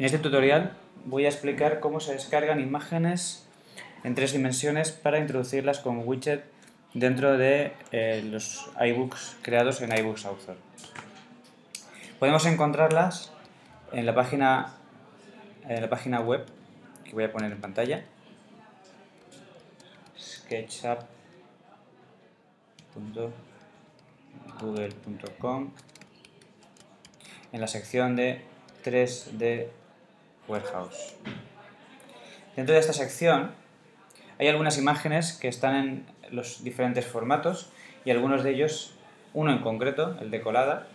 En este tutorial voy a explicar cómo se descargan imágenes en tres dimensiones para introducirlas como widget dentro de eh, los iBooks creados en iBooks Author. Podemos encontrarlas en la página, en la página web que voy a poner en pantalla sketchup.google.com en la sección de 3D Warehouse. Dentro de esta sección hay algunas imágenes que están en los diferentes formatos y algunos de ellos, uno en concreto, el de colada,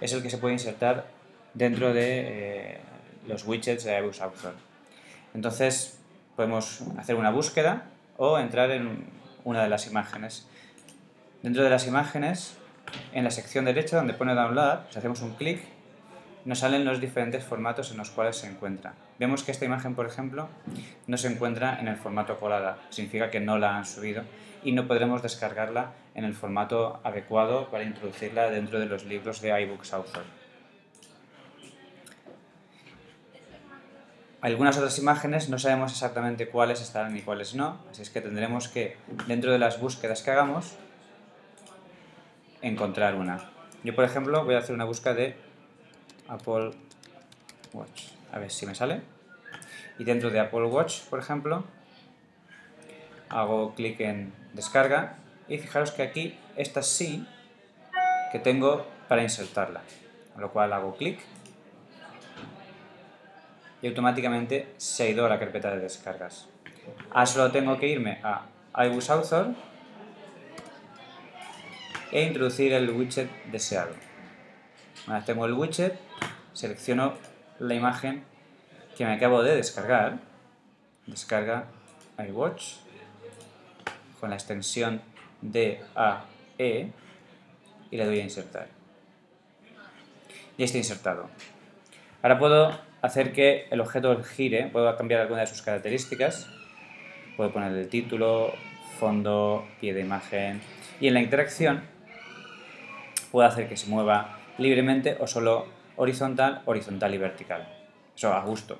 es el que se puede insertar dentro de eh, los widgets de iBooks Author. Entonces podemos hacer una búsqueda o entrar en una de las imágenes. Dentro de las imágenes, en la sección derecha donde pone Download, si hacemos un clic, nos salen los diferentes formatos en los cuales se encuentra. Vemos que esta imagen, por ejemplo, no se encuentra en el formato colada, significa que no la han subido y no podremos descargarla en el formato adecuado para introducirla dentro de los libros de iBooks Author. Algunas otras imágenes no sabemos exactamente cuáles estarán y cuáles no, así es que tendremos que, dentro de las búsquedas que hagamos, encontrar una. Yo, por ejemplo, voy a hacer una búsqueda de Apple Watch. A ver si me sale. Y dentro de Apple Watch, por ejemplo, hago clic en descarga y fijaros que aquí esta sí que tengo para insertarla. Con lo cual hago clic y automáticamente se ha ido a la carpeta de descargas. Ahora solo tengo que irme a iBooks Author e introducir el widget deseado. Tengo el widget, selecciono la imagen que me acabo de descargar, descarga iWatch con la extensión DAE y le doy a insertar. Ya está insertado. Ahora puedo hacer que el objeto gire, puedo cambiar alguna de sus características, puedo poner el título, fondo, pie de imagen y en la interacción puedo hacer que se mueva libremente o solo horizontal, horizontal y vertical. Eso a gusto.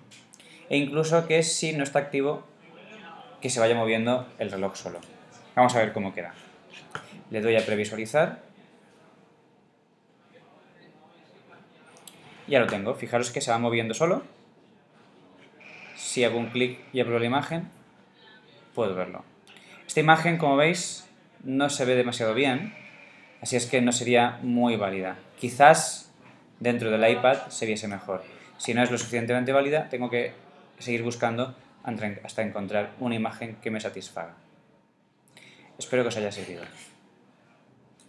E incluso que si no está activo, que se vaya moviendo el reloj solo. Vamos a ver cómo queda. Le doy a previsualizar. Ya lo tengo. Fijaros que se va moviendo solo. Si hago un clic y abro la imagen, puedo verlo. Esta imagen, como veis, no se ve demasiado bien, así es que no sería muy válida. Quizás dentro del iPad se viese mejor. Si no es lo suficientemente válida, tengo que seguir buscando hasta encontrar una imagen que me satisfaga. Espero que os haya servido.